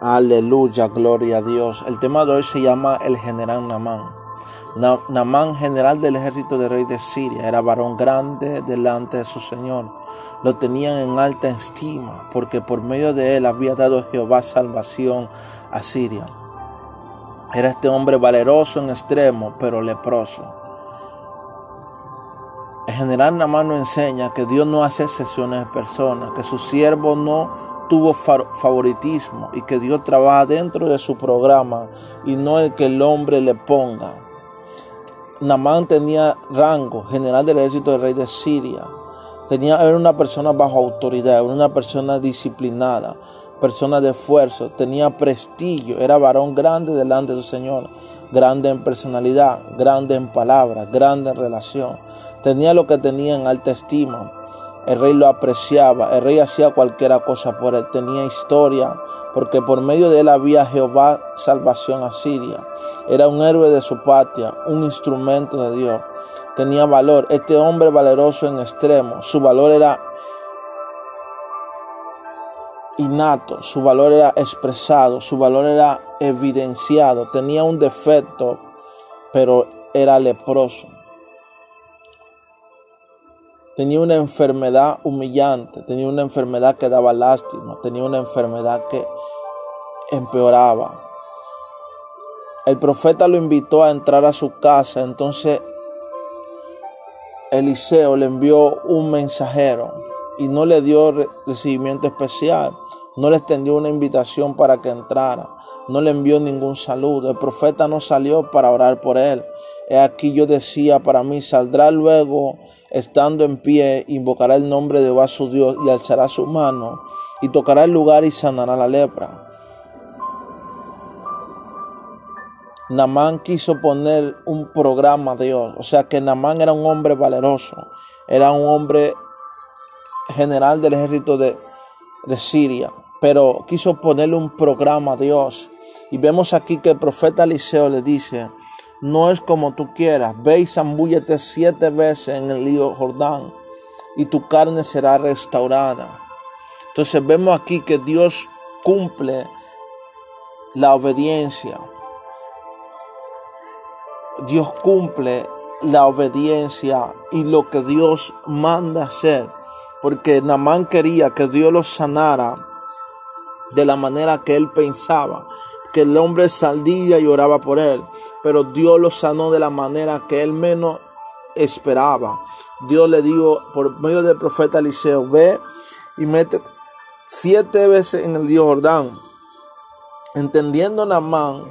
Aleluya, gloria a Dios. El tema de hoy se llama el general Namán. Namán, general del ejército del rey de Siria, era varón grande delante de su Señor. Lo tenían en alta estima, porque por medio de él había dado Jehová salvación a Siria. Era este hombre valeroso en extremo, pero leproso. El general Namán nos enseña que Dios no hace excepciones de personas, que su siervo no tuvo favoritismo y que Dios trabaja dentro de su programa y no el que el hombre le ponga. Namán tenía rango, general del ejército del rey de Siria. Tenía, era una persona bajo autoridad, una persona disciplinada, persona de esfuerzo, tenía prestigio, era varón grande delante de su Señor, grande en personalidad, grande en palabras, grande en relación. Tenía lo que tenía en alta estima. El rey lo apreciaba, el rey hacía cualquier cosa por él, tenía historia, porque por medio de él había Jehová salvación a Siria. Era un héroe de su patria, un instrumento de Dios. Tenía valor, este hombre valeroso en extremo, su valor era innato, su valor era expresado, su valor era evidenciado, tenía un defecto, pero era leproso. Tenía una enfermedad humillante, tenía una enfermedad que daba lástima, tenía una enfermedad que empeoraba. El profeta lo invitó a entrar a su casa, entonces Eliseo le envió un mensajero y no le dio recibimiento especial, no le extendió una invitación para que entrara, no le envió ningún saludo. El profeta no salió para orar por él, He aquí yo decía para mí, saldrá luego, estando en pie, invocará el nombre de Jehová su Dios y alzará su mano y tocará el lugar y sanará la lepra. Namán quiso poner un programa a Dios, o sea que Namán era un hombre valeroso, era un hombre general del ejército de, de Siria, pero quiso ponerle un programa a Dios. Y vemos aquí que el profeta Eliseo le dice, no es como tú quieras. Ve y zambúllete siete veces en el río Jordán y tu carne será restaurada. Entonces vemos aquí que Dios cumple la obediencia. Dios cumple la obediencia y lo que Dios manda hacer. Porque Namán quería que Dios lo sanara de la manera que él pensaba. Que el hombre salía y oraba por él pero Dios lo sanó de la manera que él menos esperaba. Dios le dijo por medio del profeta Eliseo, ve y mete siete veces en el río Jordán. Entendiendo Namán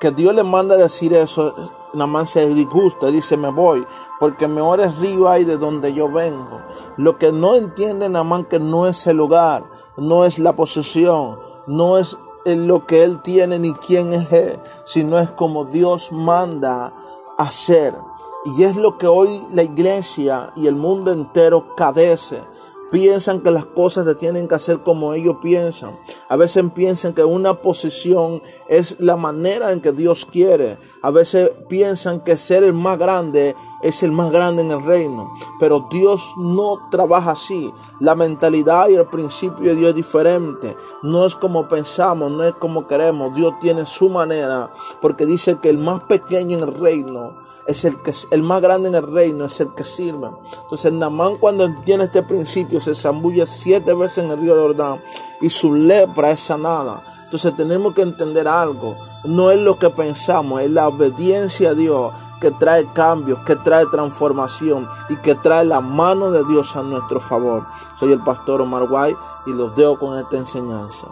que Dios le manda decir eso, Namán se disgusta, dice, me voy, porque mejor río hay de donde yo vengo. Lo que no entiende Namán que no es el lugar, no es la posesión, no es en lo que Él tiene ni quién es Él, sino es como Dios manda hacer. Y es lo que hoy la iglesia y el mundo entero cadece piensan que las cosas se tienen que hacer como ellos piensan. A veces piensan que una posición es la manera en que Dios quiere. A veces piensan que ser el más grande es el más grande en el reino. Pero Dios no trabaja así. La mentalidad y el principio de Dios es diferente. No es como pensamos, no es como queremos. Dios tiene su manera. Porque dice que el más pequeño en el reino es el que el más grande en el reino, es el que sirve. Entonces Namán cuando tiene este principio se zambulle siete veces en el río de Jordán y su lepra es sanada. Entonces tenemos que entender algo. No es lo que pensamos, es la obediencia a Dios que trae cambios, que trae transformación y que trae la mano de Dios a nuestro favor. Soy el pastor Omar White y los dejo con esta enseñanza.